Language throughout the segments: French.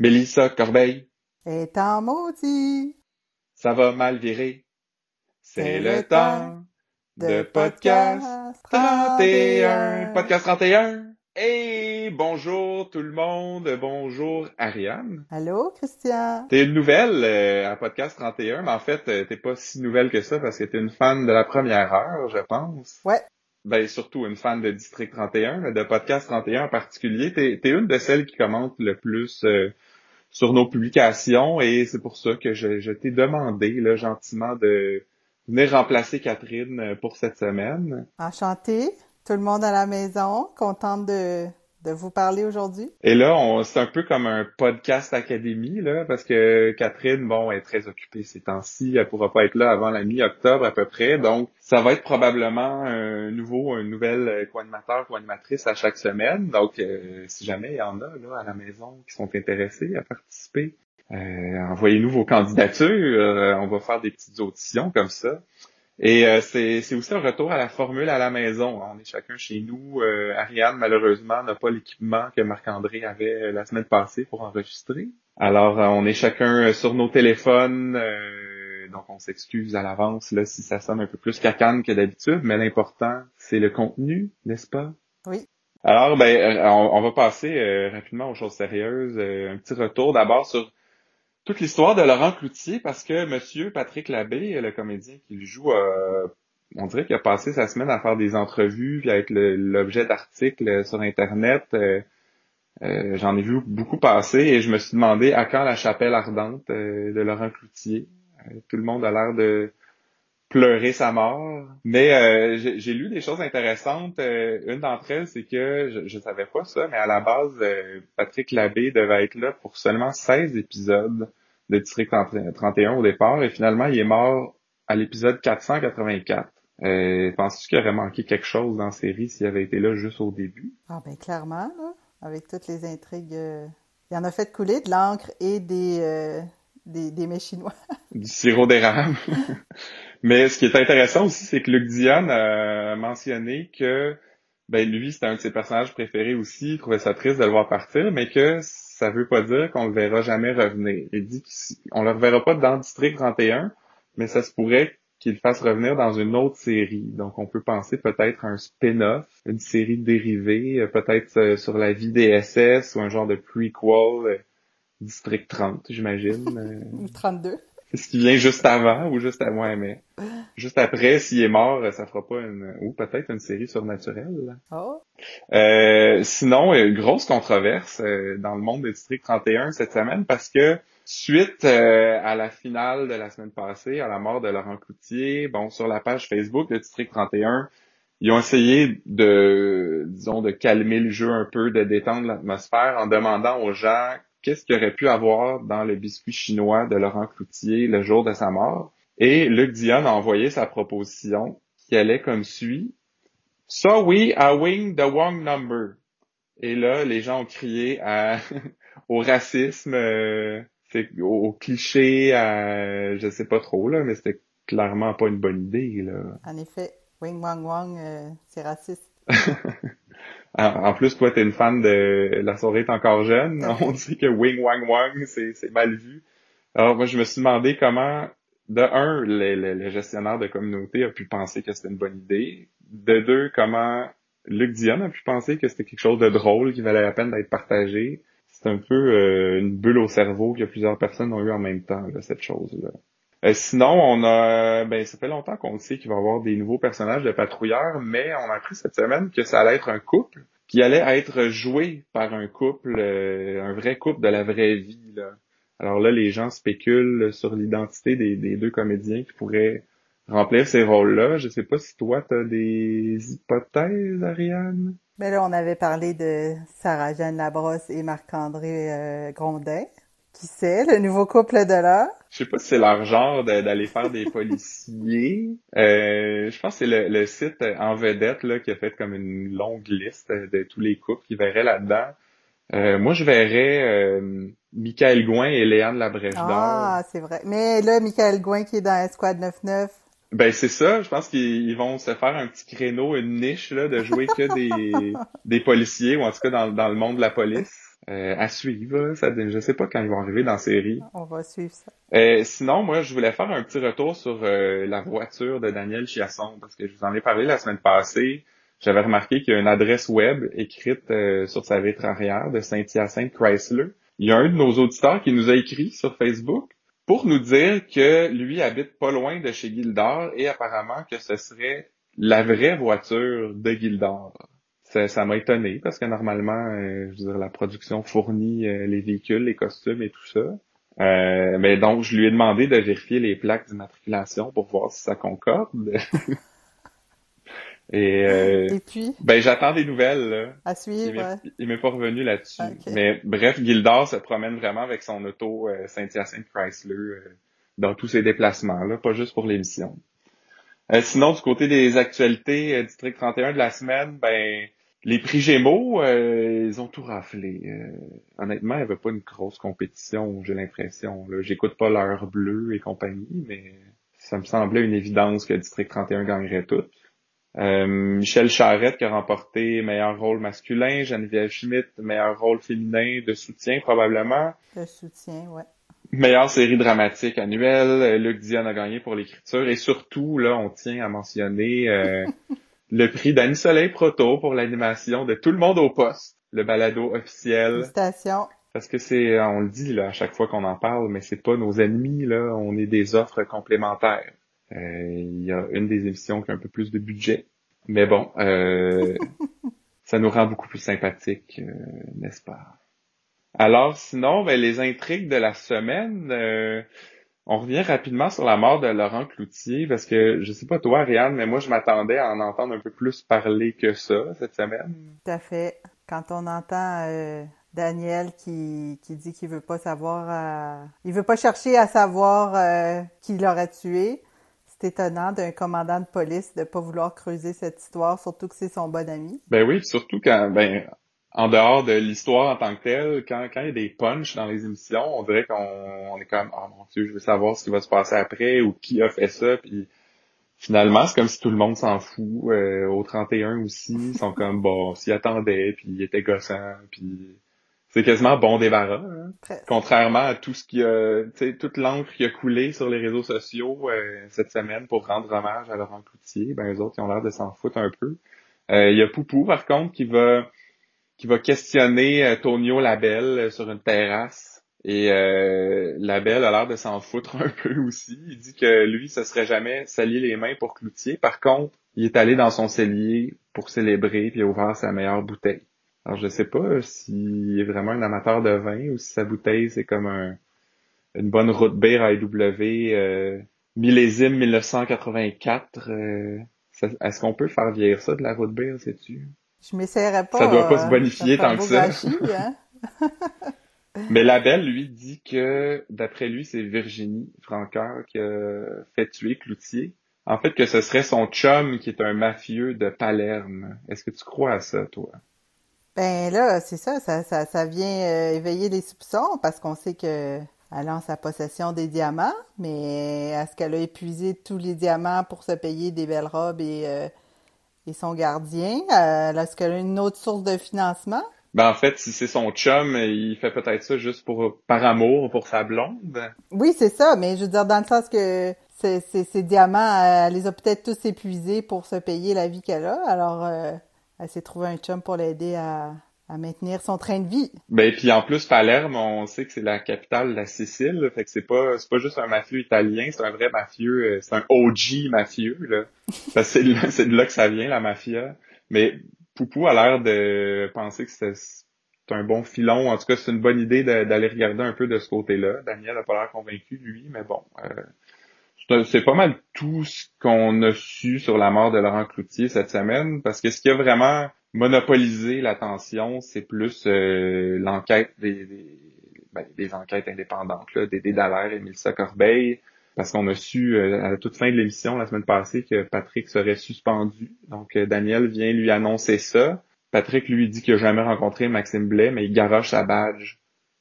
Mélissa Corbeil, est en maudit. ça va mal virer. C'est le temps de podcast 31. Podcast 31. Hey, bonjour tout le monde. Bonjour Ariane. Allô, Christian? T'es une nouvelle euh, à Podcast 31, mais en fait, euh, t'es pas si nouvelle que ça parce que t'es une fan de la première heure, je pense. Ouais. Ben, surtout une fan de District 31, mais de Podcast 31 en particulier. T'es es une de celles qui commente le plus euh, sur nos publications et c'est pour ça que je, t'ai demandé là, gentiment de venir remplacer Catherine euh, pour cette semaine. Enchantée. Tout le monde à la maison. Contente de, de vous parler aujourd'hui? Et là, c'est un peu comme un podcast académie, là, parce que Catherine, bon, est très occupée ces temps-ci. Elle pourra pas être là avant la mi-octobre à peu près. Donc, ça va être probablement un nouveau, un nouvel co-animateur, co-animatrice à chaque semaine. Donc, euh, si jamais il y en a là à la maison qui sont intéressés à participer, euh, envoyez-nous vos candidatures. Euh, on va faire des petites auditions comme ça. Et euh, c'est c'est aussi un retour à la formule à la maison. On est chacun chez nous. Euh, Ariane, malheureusement, n'a pas l'équipement que Marc-André avait euh, la semaine passée pour enregistrer. Alors, euh, on est chacun euh, sur nos téléphones. euh, donc, on s'excuse à l'avance là si ça sonne un peu plus cacane que d'habitude. Mais l'important, c'est le contenu, n'est-ce pas? Oui. Alors, ben, on, on va passer euh, rapidement aux choses sérieuses. Euh, un petit retour d'abord sur toute l'histoire de Laurent Cloutier parce que Monsieur Patrick Labbé, le comédien qui le joue, euh, on dirait qu'il a passé sa semaine à faire des entrevues puis à être l'objet d'articles sur Internet. Euh, euh, J'en ai vu beaucoup passer et je me suis demandé à quand la chapelle ardente de Laurent Cloutier. Tout le monde a l'air de pleurer sa mort. Mais euh, j'ai lu des choses intéressantes. Euh, une d'entre elles, c'est que je, je savais pas ça, mais à la base, euh, Patrick Labbé devait être là pour seulement 16 épisodes de District 31 au départ, et finalement, il est mort à l'épisode 484. Euh, Penses-tu qu'il aurait manqué quelque chose dans la série s'il avait été là juste au début? Ah ben clairement, là, avec toutes les intrigues, euh, il en a fait couler de l'encre et des, euh, des, des mets chinois. Du sirop d'érable. Mais ce qui est intéressant aussi, c'est que Luc Dion a mentionné que ben lui, c'était un de ses personnages préférés aussi, il trouvait ça triste de le voir partir, mais que ça veut pas dire qu'on le verra jamais revenir. Il dit qu'on le reverra pas dans District 31, mais ça se pourrait qu'il le fasse revenir dans une autre série. Donc on peut penser peut-être à un spin-off, une série dérivée, euh, peut-être euh, sur la vie des SS ou un genre de prequel euh, District 30, j'imagine. euh. Ou 32. C'est ce qui vient juste avant ou juste moi, mais juste après, s'il est mort, ça fera pas une ou peut-être une série surnaturelle. Oh, Euh, sinon, grosse controverse euh, dans le monde de District 31 cette semaine parce que suite euh, à la finale de la semaine passée, à la mort de Laurent Cloutier, bon, sur la page Facebook de District 31, ils ont essayé de, disons, de calmer le jeu un peu, de détendre l'atmosphère en demandant aux gens qu'est-ce qu'il aurait pu avoir dans le biscuit chinois de Laurent Cloutier le jour de sa mort. Et Luc Dion a envoyé sa proposition qui allait comme suit. So we are wing the wrong number. Et là, les gens ont crié à, au racisme, euh, au cliché, à, je sais pas trop, là, mais c'était clairement pas une bonne idée, là. en effet, Wing Wang Wang, euh, c'est raciste. En, plus, toi, t'es une fan de La soirée est encore jeune. On dit que Wing Wang Wang, c'est c'est mal vu. Alors, moi, je me suis demandé comment, de un, le, le- le gestionnaire de communauté a pu penser que c'était une bonne idée. De deux, comment Luc Dion a pu penser que c'était quelque chose de drôle qui valait la peine d'être partagé. C'est un peu euh, une bulle au cerveau que plusieurs personnes ont eu en même temps, cette chose-là. Euh, sinon, on a, ben, ça fait longtemps qu'on sait qu'il va y avoir des nouveaux personnages de patrouilleurs, mais on a appris cette semaine que ça allait être un couple qui allait être joué par un couple, euh, un vrai couple de la vraie vie. Là. Alors là, les gens spéculent sur l'identité des, deux comédiens qui pourraient remplir ces rôles-là. Je sais pas si toi, tu as des hypothèses, Ariane? Mais là, on avait parlé de Sarah-Jeanne Labrosse et Marc-André euh, Grondin. Qui sait, le nouveau couple de l'heure? Je sais pas si c'est leur genre de- d'aller faire des policiers. Euh, je pense que c'est le, le site en vedette là, qui a fait comme une longue liste de tous les couples qui verraient là-dedans. Euh, moi, je verrais euh, Michael Gouin et Léane Labrèche d'Or. Ah, c'est vrai. Mais là, Michael Gouin qui est dans Esquad 99. Ben c'est ça, je pense qu'ils ils vont se faire un petit créneau, une niche là, de jouer que des, des policiers, ou en tout cas dans, dans le monde de la police. Euh, à suivre, ça, je sais pas quand ils vont arriver dans la série. On va suivre ça. Euh, sinon, moi, je voulais faire un petit retour sur euh, la voiture de Daniel Chiasson, parce que je vous en ai parlé la semaine passée. J'avais remarqué qu'il y a une adresse web écrite sur sa vitre arrière de Saint-Hyacinthe Chrysler. Il y a un de nos auditeurs qui nous a écrit sur Facebook pour nous dire que lui habite pas loin de chez Gildor et apparemment que ce serait la vraie voiture de Gildor ça m'a étonné parce que normalement, euh, je veux dire, la production fournit euh, les véhicules, les costumes et tout ça. Euh, mais donc, je lui ai demandé de vérifier les plaques d'immatriculation pour voir si ça concorde. et, et, puis? Ben, j'attends des nouvelles. Là. À suivre. Il m'est pas revenu là-dessus. Mais bref, Gildor se promène vraiment avec son auto Saint-Hyacinthe Chrysler dans tous ses déplacements, là, pas juste pour l'émission. sinon, du côté des actualités, District 31 de la semaine, ben les prix Gémeaux, euh, ils ont tout raflé. Euh, honnêtement, il n'y avait pas une grosse compétition, j'ai l'impression. J'écoute pas l'heure bleue et compagnie, mais ça me semblait une évidence que District 31 gagnerait tout. Euh, Michel Charrette qui a remporté meilleur rôle masculin, Geneviève Schmidt, meilleur rôle féminin de soutien probablement. De soutien, ouais. Meilleure série dramatique annuelle, Luc Dion a gagné pour l'écriture et surtout, là, on tient à mentionner le prix d'Annie Soleil Proto pour l'animation de Tout le monde au poste, le balado officiel. Félicitations. Parce que c'est, on le dit là à chaque fois qu'on en parle, mais c'est pas nos ennemis là, on est des offres complémentaires. Euh, il y a une des émissions qui a un peu plus de budget, mais bon, euh, ça nous rend beaucoup plus sympathiques, euh, n'est-ce pas? Alors sinon, ben, les intrigues de la semaine. On revient rapidement sur la mort de Laurent Cloutier parce que je sais pas toi, Ariane, mais moi je m'attendais à en entendre un peu plus parler que ça cette semaine. Tout à fait. Quand on entend euh, Daniel qui, qui dit qu'il veut pas savoir, euh, il veut pas chercher à savoir euh, qui l'aurait tué. C'est étonnant d'un commandant de police de pas vouloir creuser cette histoire, surtout que c'est son bon ami. Ben oui, surtout quand, ben, en dehors de l'histoire en tant que telle, quand, quand il y a des punchs dans les émissions, on dirait qu'on est comme oh mon dieu, je veux savoir ce qui va se passer après ou qui a fait ça. Puis finalement, c'est comme si tout le monde s'en fout. Euh, au 31 aussi, ils sont comme bon, s'y attendaient, puis ils étaient gossants, puis c'est quasiment bon débarras. Hein. Contrairement à tout ce qui a, tu sais, toute l'encre qui a coulé sur les réseaux sociaux euh, cette semaine pour rendre hommage à Laurent Cloutier, ben les autres ils ont l'air de s'en foutre un peu. Euh, il y a Poupou par contre qui va qui va questionner euh, Tonio Labelle euh, sur une terrasse. Et euh, Labelle a l'air de s'en foutre un peu aussi. Il dit que lui, ce serait jamais salier les mains pour Cloutier. Par contre, il est allé dans son cellier pour célébrer puis ouvert sa meilleure bouteille. Alors je sais pas s'il est vraiment un amateur de vin ou si sa bouteille c'est comme un, une bonne route bière IW euh, millésime 1984. Euh, Est-ce qu'on peut faire vieillir ça de la route bière, sais-tu? Je m'essayerais pas. Ça doit pas se bonifier tant que ça. hein? Mais Labelle, lui, dit que, d'après lui, c'est Virginie Francoeur qui a fait tuer Cloutier. En fait, que ce serait son chum qui est un mafieux de Palerme. Est-ce que tu crois à ça, toi? Ben là, c'est ça, ça, ça, ça vient euh, éveiller les soupçons parce qu'on sait que elle a en sa possession des diamants, mais est-ce qu'elle a épuisé tous les diamants pour se payer des belles robes et euh, et son gardien. Euh, Est-ce qu'elle a une autre source de financement? Ben en fait, si c'est son chum, il fait peut-être ça juste pour par amour pour sa blonde. Oui, c'est ça, mais je veux dire dans le sens que ces, diamants, elle les a peut-être tous épuisés pour se payer la vie qu'elle a. Alors, euh, elle s'est trouvé un chum pour l'aider à, à maintenir son train de vie. Ben puis en plus Palerme, on sait que c'est la capitale de la Sicile, fait que c'est pas c'est pas juste un mafieux italien, c'est un vrai mafieux, euh, c'est un OG mafieux là. c'est de, là, de là que ça vient la mafia. Mais Poupou a l'air de penser que c'est un bon filon. En tout cas, c'est une bonne idée d'aller regarder un peu de ce côté-là. Daniel a pas l'air convaincu lui, mais bon. Euh, c'est pas mal tout ce qu'on a su sur la mort de Laurent Cloutier cette semaine, parce que ce qui a vraiment monopoliser l'attention, c'est plus euh, l'enquête des, ben, des, enquêtes indépendantes, là, des Dallaire et Mélissa Corbeil, parce qu'on a su euh, à la toute fin de l'émission la semaine passée que Patrick serait suspendu. Donc euh, Daniel vient lui annoncer ça. Patrick lui dit qu'il n'a jamais rencontré Maxime Blais, mais il garoche sa badge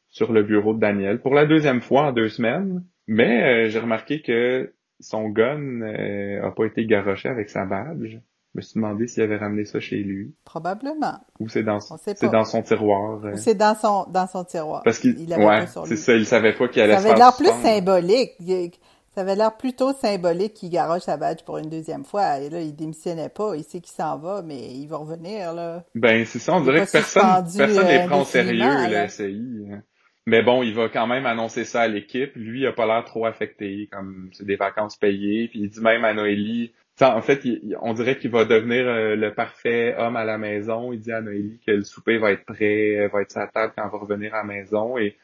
sur le bureau de Daniel pour la deuxième fois en deux semaines. Mais j'ai remarqué que son gun n'a pas été garoché avec sa badge me suis demandé s'il avait ramené ça chez lui. Probablement. Ou c'est dans, c'est dans son tiroir. Ou c'est dans son, dans son tiroir. Parce qu'il, ouais, c'est ça, il savait pas qu'il allait Ça avait l'air plus symbolique. Ça avait l'air plutôt symbolique qu'il garoche sa badge pour une deuxième fois. Et là, il démissionnait pas. Il sait qu'il s'en va, mais il va revenir, là. Ben, c'est ça. On dirait que personne, personne les prend au sérieux, le SCI. Mais bon, il va quand même annoncer ça à l'équipe. Lui, il a pas l'air trop affecté, comme c'est des vacances payées. Puis il dit même à Noélie, en fait, on dirait qu'il va devenir euh, le parfait homme à la maison. Il dit à Noélie que le souper va être prêt, va être sa table quand on va revenir à la maison. Et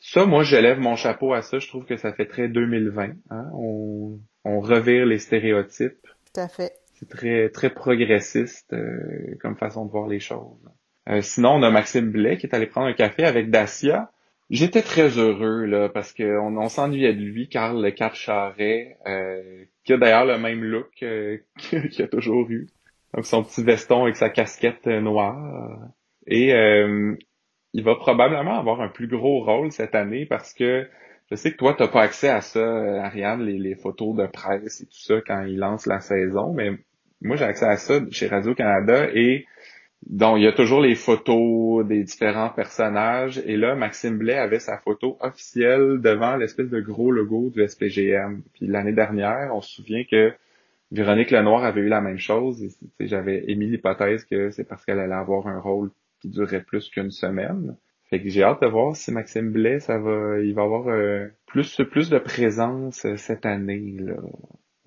ça, moi, je lève mon chapeau à ça. Je trouve que ça fait très 2020. Hein? On, on revire les stéréotypes. Tout à fait. C'est très très progressiste euh, comme façon de voir les choses. Euh, sinon, on a Maxime Blais qui est allé prendre un café avec Dacia. J'étais très heureux là parce qu'on on, s'ennuyait de lui, Carl Le Charret, euh, qui a d'ailleurs le même look qu'il a toujours eu. Donc son petit veston avec sa casquette noire. Et il va probablement avoir un plus gros rôle cette année parce que je sais que toi, tu n'as pas accès à ça, Ariane, les, photos de presse et tout ça quand il lance la saison, mais moi j'ai accès à ça chez Radio-Canada et donc il y a toujours les photos des différents personnages et là, Maxime Blais avait sa photo officielle devant l'espèce de gros logo du SPGM. Puis l'année dernière, on se souvient que Véronique Lenoir avait eu la même chose j'avais émis l'hypothèse que c'est parce qu'elle allait avoir un rôle qui durerait plus qu'une semaine. Fait que j'ai hâte de voir si Maxime Blais, ça va, il va avoir euh, plus plus de présence euh, cette année.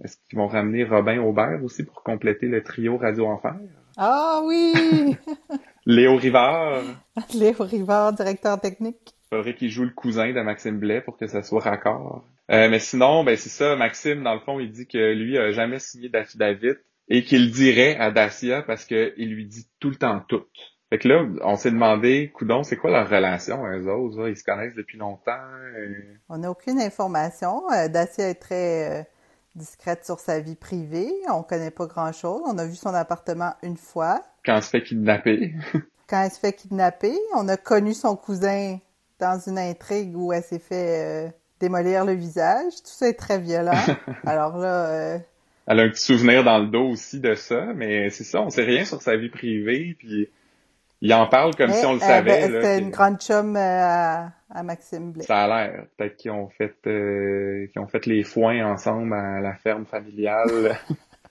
Est-ce qu'ils vont ramener Robin Aubert aussi pour compléter le trio Radio Enfer? Ah oui! Léo Rivard. Léo Rivard, directeur technique. Il faudrait qu'il joue le cousin de Maxime Blais pour que ça soit raccord. Euh, mais sinon, ben c'est ça, Maxime, dans le fond, il dit que lui a jamais signé David et qu'il dirait à Dacia parce qu'il lui dit tout le temps tout. Fait que là, on s'est demandé, coudon, c'est quoi leur relation, eux autres? Ils se connaissent depuis longtemps? Euh? On n'a aucune information. Euh, Dacia est très discrète sur sa vie privée. On connaît pas grand-chose. On a vu son appartement une fois. Quand elle se fait kidnapper. Quand elle se fait kidnapper. On a connu son cousin dans une intrigue où elle s'est fait démolir le visage. Tout ça est très violent. Alors là... Elle a un petit souvenir dans le dos aussi de ça, mais c'est ça, on sait rien sur sa vie privée, puis il en parle comme si on le savait. Euh, C'était une grande chum euh, à, à, Maxime Blais. Ça a l'air. Peut-être qu'ils ont fait euh, qu'ils ont fait les foins ensemble à la ferme familiale.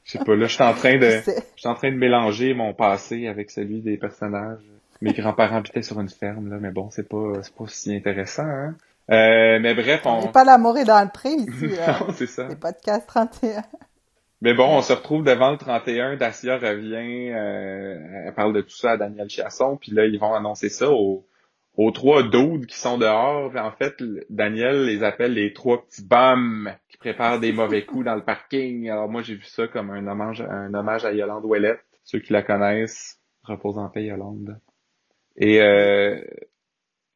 Je sais pas, là, je suis en train de je suis en train de mélanger mon passé avec celui des personnages. Mes grands-parents habitaient sur une ferme, là, mais bon, c'est pas c'est pas si intéressant, hein. Euh, mais bref, on... on pas l'amour est dans le prix ici. non, c'est ça. Les podcasts 31. Mais bon, on se retrouve devant le 31. Dacia revient, euh, elle parle de tout ça à Daniel Chasson, puis là, ils vont annoncer ça aux, aux trois doudes qui sont dehors. en fait, Daniel les appelle les trois petits bums qui préparent des mauvais coups dans le parking. Alors moi, j'ai vu ça comme un hommage, un hommage à Yolande Ouellette. Ceux qui la connaissent, repose en paix, Yolande. Et euh,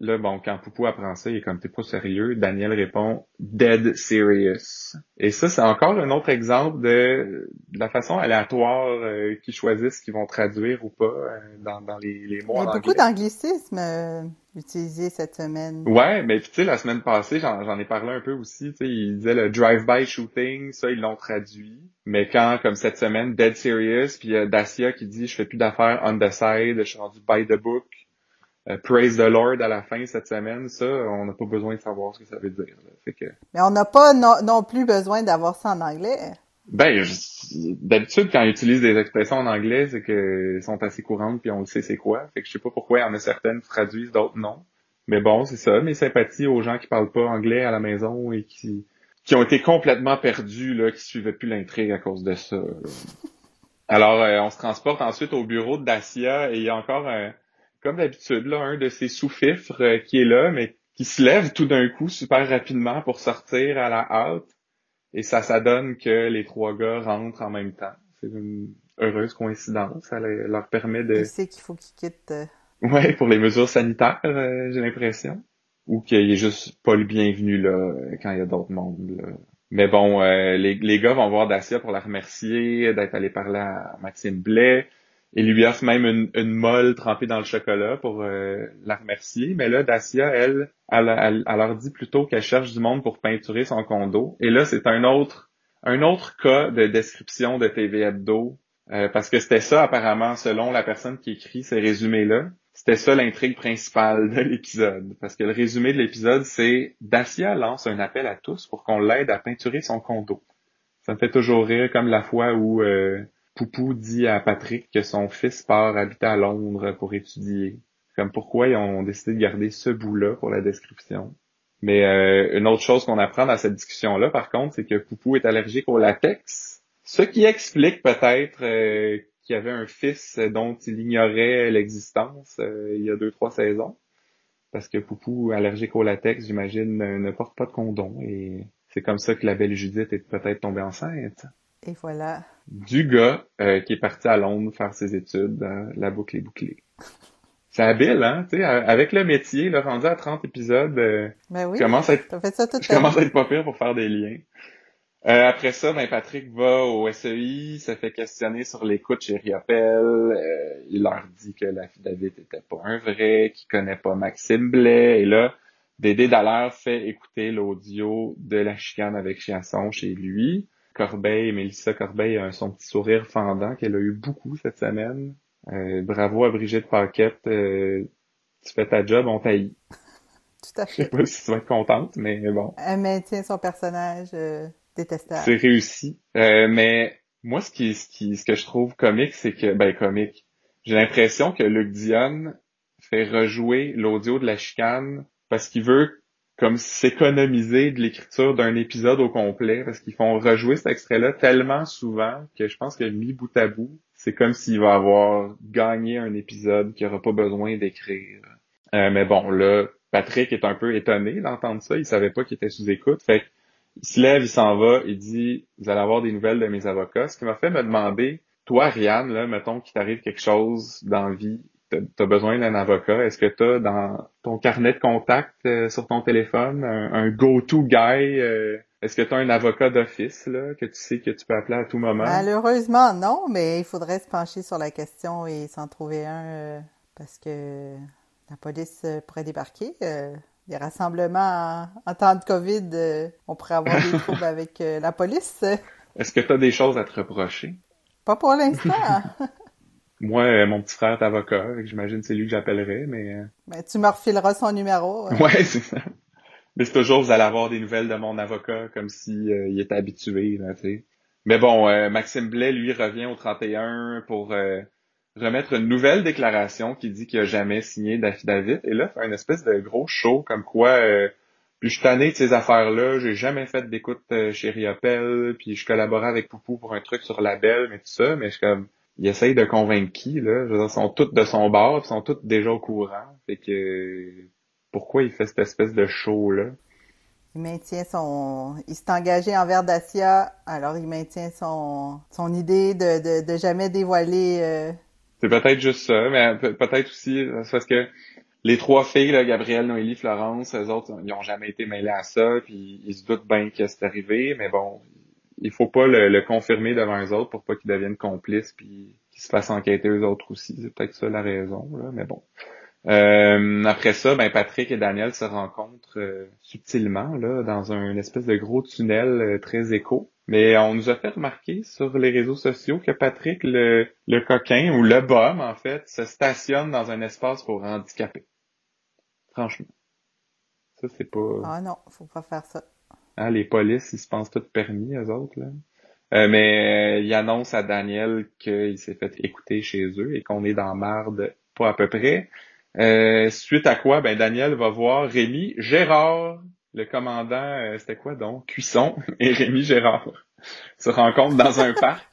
Là, bon, quand Poupou apprend ça, il est comme t'es pas sérieux. Daniel répond dead serious. Et ça, c'est encore un autre exemple de, la façon aléatoire euh, qu'ils choisissent qu'ils vont traduire ou pas euh, dans, dans les, les mots Il y a beaucoup d'anglicismes euh, utilisés cette semaine. Ouais, mais tu sais, la semaine passée, j'en ai parlé un peu aussi. Tu sais, ils disaient le drive-by shooting, ça, ils l'ont traduit. Mais quand, comme cette semaine, dead serious, puis il Dacia qui dit je fais plus d'affaires on the side, je suis rendu by the book. Euh, praise the Lord à la fin cette semaine, ça, on n'a pas besoin de savoir ce que ça veut dire. Mais on n'a pas non, plus besoin d'avoir ça en anglais. Ben, d'habitude, quand ils utilisent des expressions en anglais, c'est qu'elles sont assez courantes puis on le sait c'est quoi. Fait que je sais pas pourquoi il y en a certaines qui traduisent, d'autres non. Mais bon, c'est ça. Mes sympathies aux gens qui parlent pas anglais à la maison et qui qui ont été complètement perdus, là, qui suivaient plus l'intrigue à cause de ça. Alors, euh, on se transporte ensuite au bureau de Dacia et il y a encore un comme d'habitude, là, un de ces sous-fifres euh, qui est là, mais qui se lève tout d'un coup super rapidement pour sortir à la halte. Et ça, ça donne que les trois gars rentrent en même temps. C'est une heureuse coïncidence. Ça leur permet de... Il sait qu'il faut qu'ils quittent. Euh? Ouais, pour les mesures sanitaires, euh, j'ai l'impression. Ou qu'il est juste pas le bienvenu là quand il y a d'autres mondes. Là. Mais bon, les, les gars vont voir Dacia pour la remercier d'être allé parler à Maxime Blais. Il lui offre même une, une molle trempée dans le chocolat pour euh, la remercier. Mais là, Dacia, elle, elle, elle, leur dit plutôt qu'elle cherche du monde pour peinturer son condo. Et là, c'est un autre un autre cas de description de TV Hebdo Euh, parce que c'était ça, apparemment, selon la personne qui écrit ces résumés-là, c'était ça l'intrigue principale de l'épisode. Parce que le résumé de l'épisode, c'est Dacia lance un appel à tous pour qu'on l'aide à peinturer son condo. Ça me fait toujours rire, comme la fois où euh, Poupou dit à Patrick que son fils part habiter à Londres pour étudier. Comme pourquoi ils ont décidé de garder ce bout-là pour la description. Mais euh, une autre chose qu'on apprend dans cette discussion-là, par contre, c'est que Poupou est allergique au latex. Ce qui explique peut-être euh, qu'il y avait un fils dont il ignorait l'existence euh, il y a deux, trois saisons. Parce que Poupou, allergique au latex, j'imagine, ne porte pas de condom. Et c'est comme ça que la belle Judith est peut-être tombée enceinte. Et voilà. Du gars qui est parti à Londres faire ses études, la boucle est bouclée. C'est habile, hein? Tu sais, avec le métier, là, rendu à 30 épisodes, euh, ben oui, commence à être, fait ça je commence à être pas pire pour faire des liens. Euh, après ça, ben Patrick va au SEI, se fait questionner sur l'écoute chez Riopel. Euh, il leur dit que la David était pas un vrai, qu'il connaît pas Maxime Blais. Et là, Dédé Dallaire fait écouter l'audio de la chicane avec Chiasson chez lui. Corbeil, Mélissa Corbeil a son petit sourire fendant qu'elle a eu beaucoup cette semaine. Euh, bravo à Brigitte Paquette. Euh, tu fais ta job, on taillit. Tout à fait. Je sais pas si tu vas être contente, mais bon. Elle maintient son personnage euh, détestable. C'est réussi. mais moi, ce qui, ce qui, ce que je trouve comique, c'est que, ben, comique. J'ai l'impression que Luc Dion fait rejouer l'audio de la chicane parce qu'il veut comme s'économiser de l'écriture d'un épisode au complet parce qu'ils font rejouer cet extrait-là tellement souvent que je pense que mis bout à bout, c'est comme s'il va avoir gagné un épisode qu'il n'aura pas besoin d'écrire. Euh, mais bon, là, Patrick est un peu étonné d'entendre ça. Il savait pas qu'il était sous écoute. Fait il se lève, il s'en va, il dit Vous allez avoir des nouvelles de mes avocats. Ce qui m'a fait me demander, toi, Ariane, là, mettons qu'il t'arrive quelque chose dans la vie, t'as besoin d'un avocat. Est-ce que t'as dans ton carnet de contact euh, sur ton téléphone un, go-to guy euh, est-ce que tu as un avocat d'office là que tu sais que tu peux appeler à tout moment? Malheureusement, non, mais il faudrait se pencher sur la question et s'en trouver un euh, parce que la police pourrait débarquer. Les rassemblements en, temps de COVID, on pourrait avoir des troubles avec la police. Est-ce que tu as des choses à te reprocher? Pas pour l'instant. Moi, mon petit frère est avocat, j'imagine c'est lui que j'appellerai, mais... Ben, tu me refileras son numéro. Ouais, c'est ça. Mais c'est toujours, vous allez avoir des nouvelles de mon avocat comme si euh, il était habitué, là, tu sais. Mais bon, euh, Maxime Blais, lui, revient au 31 pour euh, remettre une nouvelle déclaration qui dit qu'il a jamais signé d'affidavit. Et là, fait une espèce de gros show comme quoi puis je suis tanné de ces affaires-là, j'ai jamais fait d'écoute chez Riopel, puis je collaborais avec Poupou pour un truc sur la belle, mais tout ça, mais je suis comme il essaye de convaincre qui, là? Je veux dire, ils sont toutes de son bord, ils sont toutes déjà au courant. Fait que pourquoi il fait cette espèce de show-là? Il maintient son... Il s'est engagé envers Dacia, alors il maintient son, son idée de, de, jamais dévoiler... Euh, c'est peut-être juste ça, mais peut-être aussi, c'est parce que les trois filles, là, Gabrielle, Noélie, Florence, eux autres, ils ont jamais été mêlés à ça, puis ils se doutent bien que c'est arrivé, mais bon, il faut pas le, confirmer devant les autres pour pas qu'ils deviennent complices puis qu'ils se fassent enquêter eux autres aussi. C'est peut-être ça la raison, là, mais bon. Euh, après ça, ben Patrick et Daniel se rencontrent euh, subtilement là dans un espèce de gros tunnel euh, très éco. Mais on nous a fait remarquer sur les réseaux sociaux que Patrick, le, le coquin ou le bum en fait, se stationne dans un espace pour handicapés. Franchement, ça c'est pas. Ah non, faut pas faire ça. Hein, les polices, ils se pensent tout permis, eux autres là. mais il annonce à Daniel qu'il s'est fait écouter chez eux et qu'on est dans marde pas à peu près. Euh, suite à quoi, ben Daniel va voir Rémi Gérard, le commandant, euh, c'était quoi donc? Cuisson et Rémi Gérard se rencontrent dans un parc.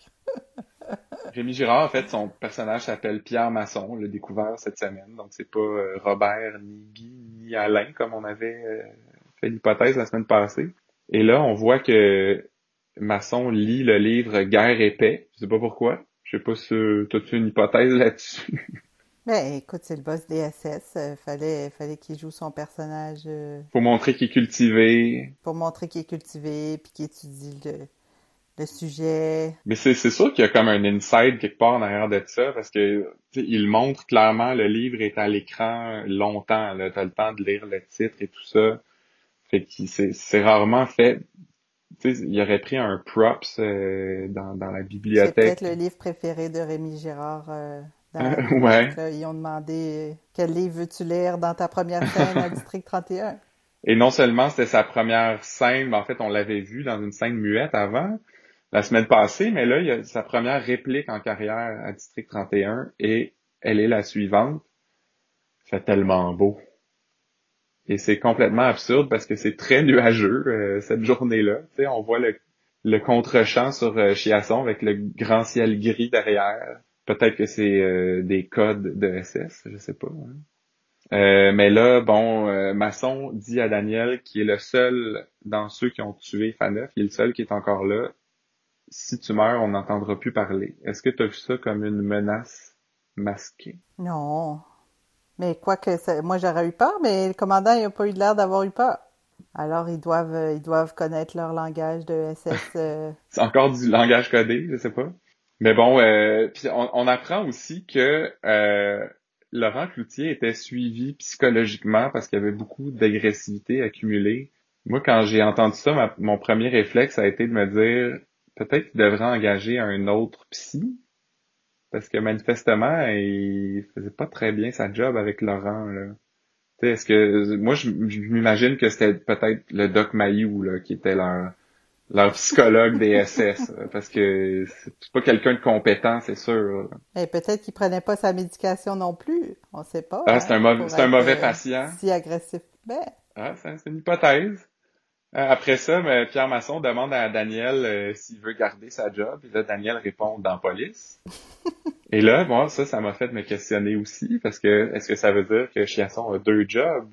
Rémi Girard, en fait, son personnage s'appelle Pierre Masson, le découvert cette semaine. Donc, c'est pas euh, Robert, ni Guy, ni Alain, comme on avait fait l'hypothèse la semaine passée. Et là, on voit que Masson lit le livre Guerre et paix. Je sais pas pourquoi. Je sais pas si t'as-tu une hypothèse là-dessus? Ben, écoute, c'est le boss DSS. Euh, fallait, fallait qu'il joue son personnage. Euh, pour montrer qu'il est cultivé. Pour montrer qu'il est cultivé, puis qu'il étudie le, le sujet. Mais c'est, c'est sûr qu'il y a comme un inside quelque part en arrière de ça, parce que il montre clairement le livre est à l'écran longtemps. T'as le temps de lire le titre et tout ça. Fait que c'est, c'est rarement fait. tu sais, il aurait pris un props euh, dans, dans la C'est bibliothèque. peut-être le livre préféré de Rémi Girard. euh, dans la ouais. bibliothèque, là. Ils ont demandé euh, quel livre veux-tu lire dans ta première scène à District 31. Et non seulement c'était sa première scène, mais en fait, on l'avait vu dans une scène muette avant, la semaine passée, mais là, il y a sa première réplique en carrière à District 31 et elle est la suivante. fait tellement beau. Et c'est complètement absurde parce que c'est très nuageux euh, cette journée-là. On voit le, le contre-champ sur euh, Chiasson avec le grand ciel gris derrière. Peut-être que c'est euh, des codes de SS, je sais pas. hein. Euh, mais là, bon, euh, Masson dit à Daniel qui est le seul dans ceux qui ont tué Faneuf, il est le seul qui est encore là. Si tu meurs, on n'entendra plus parler. Est-ce que tu as vu ça comme une menace masquée? Non. Mais quoi que ça- moi j'aurais eu peur, mais le commandant il a pas eu l'air d'avoir eu peur. Alors ils doivent euh, ils doivent connaître leur langage de SS. euh, C'est encore du langage codé, je sais pas. Mais bon, euh, puis on, on apprend aussi que euh, Laurent Cloutier était suivi psychologiquement parce qu'il y avait beaucoup d'agressivité accumulée. Moi, quand j'ai entendu ça, ma- mon premier réflexe a été de me dire peut-être qu'il devrait engager un autre psy. Parce que manifestement, il faisait pas très bien sa job avec Laurent, là. Est-ce que moi je, je m'imagine que c'était peut-être le Doc Mayou là, qui était leur leur psychologue des SS parce que c'est pas quelqu'un de compétent, c'est sûr. là. Et peut-être qu'il prenait pas sa médication non plus. On sait pas. Ah, hein, c'est un c'est un mauvais euh, patient. Si agressif. Ben, Ah, c'est une hypothèse. Euh, Après ça, mais Pierre Masson demande à Daniel euh, s'il veut garder sa job. Et là, Daniel répond dans police. Et là, bon, ça, ça m'a fait me questionner aussi, parce que est-ce que ça veut dire que Chiasson a deux jobs?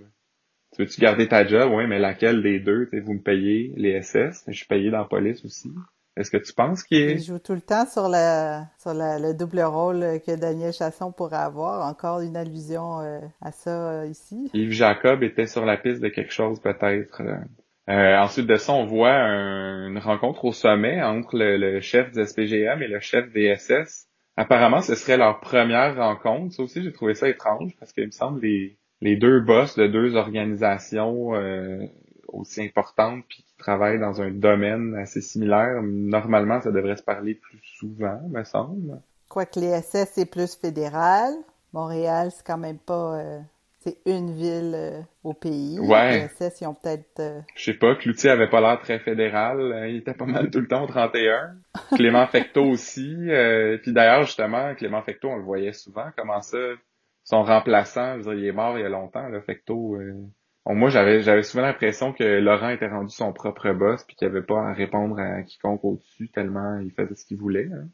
Tu veux-tu garder ta job? Oui, mais laquelle des deux? Vous me payez les SS, mais je suis payé dans police aussi. Est-ce que tu penses qu'il il est... joue tout le temps sur la sur la- le double rôle que Daniel Chasson pourrait avoir. Encore une allusion euh, à ça euh, ici. Yves Jacob était sur la piste de quelque chose peut-être. Euh, ensuite de ça, on voit un- une rencontre au sommet entre le, le chef du SPGM et le chef des SS. Apparemment, ce serait leur première rencontre. Ça aussi, j'ai trouvé ça étrange parce qu'il me semble les les deux boss de deux organisations euh, aussi importantes puis qui travaillent dans un domaine assez similaire, normalement, ça devrait se parler plus souvent, me semble. Quoique les SS, c'est plus fédéral. Montréal, c'est quand même pas... euh, c'est une ville euh, au pays. Ouais. SS, ils ont peut-être... euh, Je sais pas, Cloutier avait pas l'air très fédéral, euh, il était pas mal tout le temps au 31. Clément Fecteau aussi, euh, puis d'ailleurs justement, Clément Fecteau, on le voyait souvent, comment ça, son remplaçant, je veux dire, il est mort il y a longtemps, là, Fecteau. euh. Bon, moi, j'avais j'avais souvent l'impression que Laurent était rendu son propre boss, puis qu'il avait pas à répondre à quiconque au-dessus, tellement il faisait ce qu'il voulait. hein.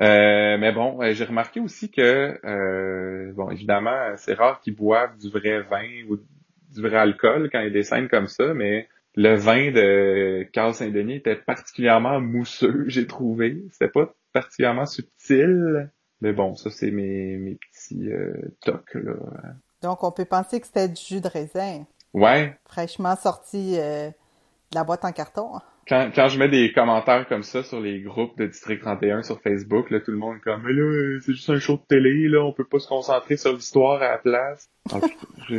Euh, mais bon, euh, j'ai remarqué aussi que, euh, bon, évidemment, c'est rare qu'ils boivent du vrai vin ou du vrai alcool quand il y a des scènes comme ça, mais le vin de Carl Saint-Denis était particulièrement mousseux, j'ai trouvé. C'était pas particulièrement subtil. Mais bon, ça c'est mes, mes petits euh, tocs là. Donc, on peut penser que c'était du jus de raisin, Ouais, fraîchement sorti de la boîte en carton. Quand, quand je mets des commentaires comme ça sur les groupes de District 31 sur Facebook, là, tout le monde est comme Mais là, c'est juste un show de télé, là, on peut pas se concentrer sur l'histoire à la place. Donc,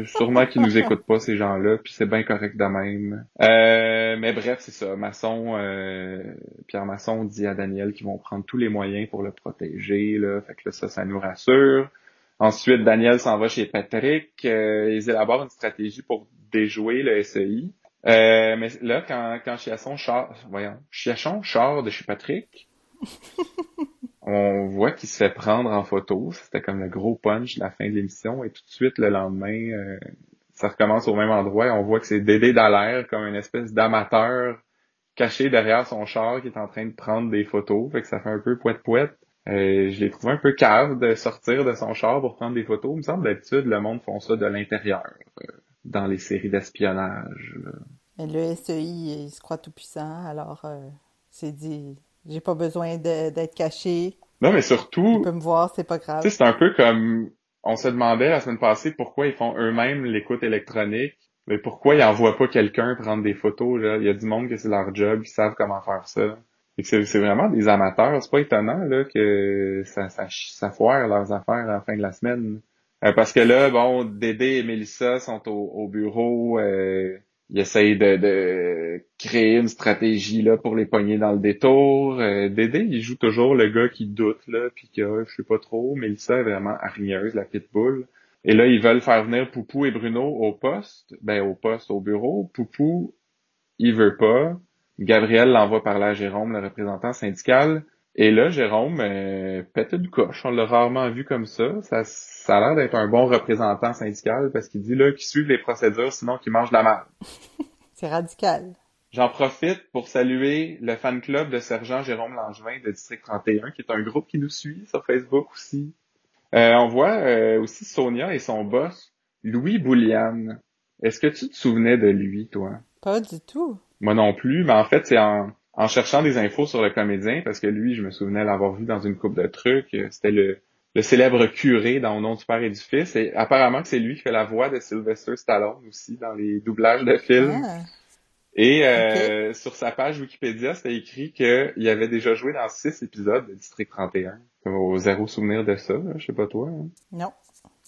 sûrement qu'ils nous écoutent pas, ces gens-là, puis c'est bien correct de même. Euh, mais bref, c'est ça. Masson, euh, Pierre Masson dit à Daniel qu'ils vont prendre tous les moyens pour le protéger, là. Fait que là, ça, ça nous rassure. Ensuite, Daniel s'en va chez Patrick. euh, ils élaborent une stratégie pour déjouer le SEI. Euh, mais là, quand, quand Chiasson char, voyons, Chiachon char de chez Patrick, on voit qu'il se fait prendre en photo. C'était comme le gros punch de la fin de l'émission. Et tout de suite, le lendemain, euh, ça recommence au même endroit. Et on voit que c'est Dédé Dallaire, comme une espèce d'amateur caché derrière son char qui est en train de prendre des photos. Fait que ça fait un peu poète-poète. Euh, je l'ai trouvé un peu cave de sortir de son char pour prendre des photos. Il me semble d'habitude, le monde font ça de l'intérieur, euh, dans les séries d'espionnage. Mais le SEI, il se croit tout puissant, alors euh, c'est dit, j'ai pas besoin d'être caché. Non, mais surtout, peut me voir, c'est pas grave. tu c'est un peu comme on se demandait la semaine passée pourquoi ils font eux-mêmes l'écoute électronique, mais pourquoi ils envoient pas quelqu'un prendre des photos. Là. Il y a du monde que c'est leur job, qui savent comment faire ça. Et c'est c'est vraiment des amateurs. C'est pas étonnant là que ça, ça, ça foire leurs affaires à la fin de la semaine. Euh, parce que là, bon, Dédé et Mélissa sont au, au bureau. Euh, ils essayent de, créer une stratégie là pour les pogner dans le détour. Euh, Dédé, il joue toujours le gars qui doute là, puis que je sais pas trop. Mélissa est vraiment hargneuse, la pitbull. Et là, ils veulent faire venir Poupou et Bruno au poste, ben au poste, au bureau. Poupou, il veut pas. Gabriel l'envoie par là à Jérôme, le représentant syndical. Et là, Jérôme euh, pète une coche. On l'a rarement vu comme ça. Ça, ça a l'air d'être un bon représentant syndical parce qu'il dit là qu'il suive les procédures, sinon qu'il mange la merde. C'est radical. J'en profite pour saluer le fan club de Sergent Jérôme Langevin de District 31, qui est un groupe qui nous suit sur Facebook aussi. Euh, on voit euh, aussi Sonia et son boss, Louis Bouliane. Est-ce que tu te souvenais de lui, toi? Pas du tout. Moi non plus, mais en fait, c'est en, en cherchant des infos sur le comédien, parce que lui, je me souvenais l'avoir vu dans une coupe de trucs. C'était le, le célèbre curé dans Au nom du Père et du Fils. Et apparemment que c'est lui qui fait la voix de Sylvester Stallone aussi dans les doublages de films. Ah, Et euh, sur sa page Wikipédia, c'était écrit qu'il avait déjà joué dans six épisodes de District 31. Au zéro souvenir de ça, je sais pas toi. hein? non.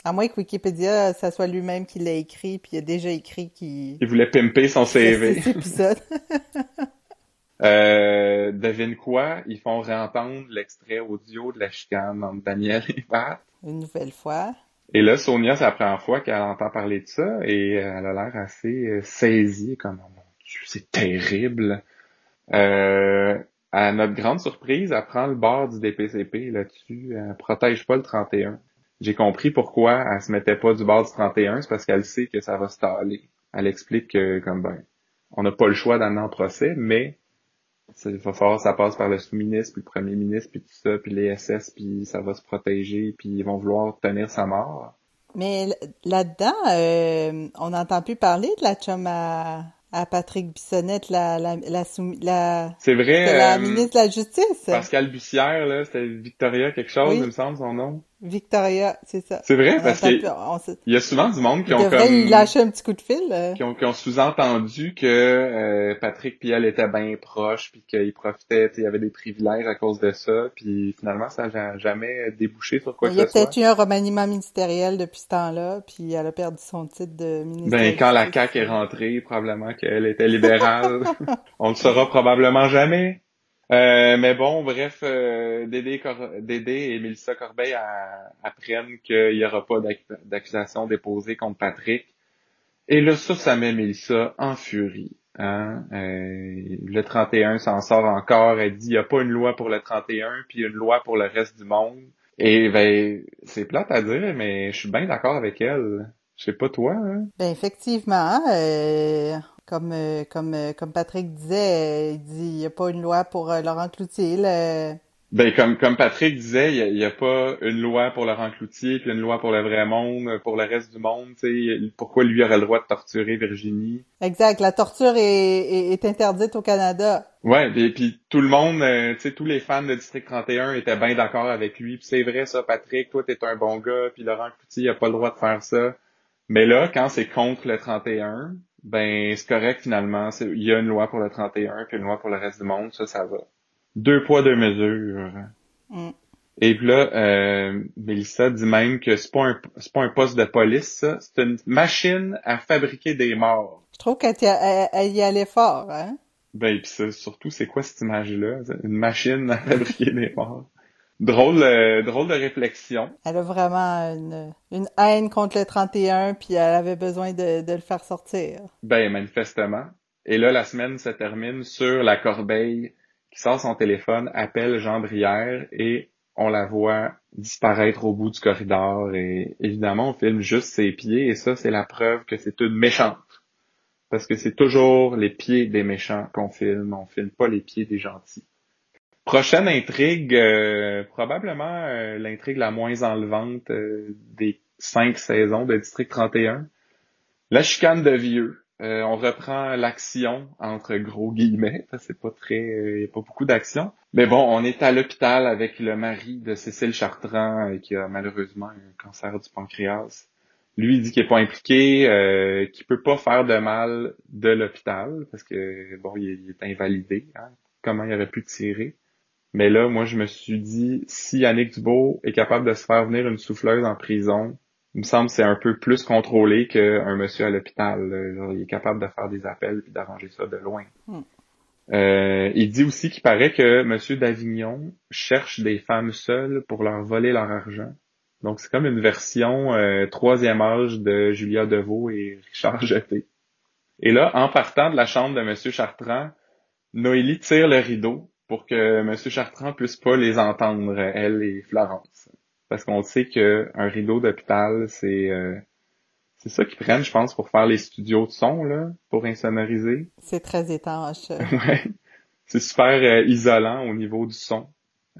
À moins que Wikipédia, ça soit lui-même qui l'a écrit, puis il a déjà écrit qu'il Il voulait pimper son CV. Euh, devine quoi? Ils font réentendre l'extrait audio de la chicane entre Daniel et Pat. Une nouvelle fois. Et là, Sonia, c'est la première fois qu'elle entend parler de ça et elle a l'air assez euh, saisie, comme oh mon Dieu, c'est terrible. Euh, à notre grande surprise, elle prend le bord du DPCP là-dessus. Elle protège pas le 31. J'ai compris pourquoi elle se mettait pas du bord du 31, c'est parce qu'elle sait que ça va se taler. Elle explique que, comme ben, on n'a pas le choix d'amener en procès, mais il va falloir ça passe par le sous-ministre, puis le premier ministre, puis tout ça, puis les SS, puis ça va se protéger, puis ils vont vouloir obtenir sa mort. Mais là-dedans, euh, on n'entend plus parler de la chum à, à Patrick Bissonnette, la, la, la, la, C'est vrai, la euh, ministre de la Justice. Pascal Bussière, là, c'était Victoria quelque chose, Oui. il me semble, son nom. Victoria, c'est ça. C'est vrai, On parce qu'il y a souvent du monde qui il ont comme... y lâcher un petit coup de fil. euh. qui ont, qui ont sous-entendu que euh, Patrick puis elle étaient bien proches, puis qu'ils profitaient, tu sais, il y avait des privilèges à cause de ça, puis finalement, ça n'a jamais débouché sur quoi Il y a que ce soit. peut-être eu un remaniement ministériel depuis ce temps-là, puis elle a perdu son titre de ministre. Ben, quand la. CAQ est rentrée, probablement qu'elle était libérale. On ne saura probablement jamais. Euh, mais bon, bref, euh, Dédé, Cor- Dédé et Mélissa Corbeil a- apprennent qu'il n'y aura pas d'ac- d'accusation déposée contre Patrick. Et là, ça, ça met Mélissa en furie. Hein? Euh, le 31 s'en sort encore. Elle dit il n'y a pas une loi pour le 31, puis une loi pour le reste du monde. Et ben, c'est plate à dire, mais je suis bien d'accord avec elle. Je sais pas toi, hein? Ben effectivement, euh, comme euh, comme euh, comme Patrick disait, euh, il dit il n'y a pas une loi pour Laurent Cloutier. Ben comme comme Patrick disait, il y a, pas une loi pour Laurent Cloutier puis une loi pour le vrai monde, pour le reste du monde. Tu sais, pourquoi lui aurait le droit de torturer Virginie? Exact, la torture est, est, est interdite au Canada. Ouais, et puis tout le monde, tu sais, tous les fans de District 31 étaient bien d'accord avec lui. Puis c'est vrai ça, Patrick, toi t'es un bon gars, puis Laurent Cloutier il a pas le droit de faire ça. Mais là, quand c'est contre le 31, ben c'est correct finalement. Il y a une loi pour le 31 puis une loi pour le reste du monde, ça, ça va. Deux poids deux mesures. Mm. Et puis là, euh, Mélissa dit même que c'est pas un c'est pas un poste de police, ça, c'est une machine à fabriquer des morts. Je trouve qu'elle y, a- elle- elle y allait fort, hein. Ben puis ça, surtout c'est quoi cette image-là, une machine à fabriquer des morts. Drôle, euh, drôle de réflexion. Elle a vraiment une, une haine contre le 31, puis elle avait besoin de, de le faire sortir. Ben manifestement. Et là, la semaine se termine sur la corbeille qui sort son téléphone, appelle Jean Brière et on la voit disparaître au bout du corridor et évidemment on filme juste ses pieds et ça c'est la preuve que c'est une méchante. Parce que c'est toujours les pieds des méchants qu'on filme, on filme pas les pieds des gentils. Prochaine intrigue, euh, probablement euh, l'intrigue la moins enlevante euh, des cinq saisons de District 31. La chicane de vieux. On reprend l'action entre gros guillemets, c'est pas très, y a pas beaucoup d'action. Mais bon, on est à l'hôpital avec le mari de Cécile Chartrand qui a malheureusement un cancer du pancréas. Lui il dit qu'il est pas impliqué, qu'il peut pas faire de mal de l'hôpital parce que bon, il est, il est invalidé. Hein? Comment il aurait pu tirer? Mais là, moi, je me suis dit, si Yannick Dubois est capable de se faire venir une souffleuse en prison, il me semble que c'est un peu plus contrôlé qu'un monsieur à l'hôpital. Il est capable de faire des appels puis d'arranger ça de loin. Hmm. Euh, il dit aussi qu'il paraît que monsieur d'Avignon cherche des femmes seules pour leur voler leur argent. Donc c'est comme une version euh, troisième âge de Julia Deveau et Richard Jeté. Et là, en partant de la chambre de monsieur Chartrand, Noélie tire le rideau pour que monsieur Chartrand puisse pas les entendre, elle et Florence parce qu'on sait que un rideau d'hôpital, c'est euh, c'est ça qu'ils prennent, je pense, pour faire les studios de son, là, pour insonoriser. C'est très étanche. ouais. C'est super euh, isolant au niveau du son.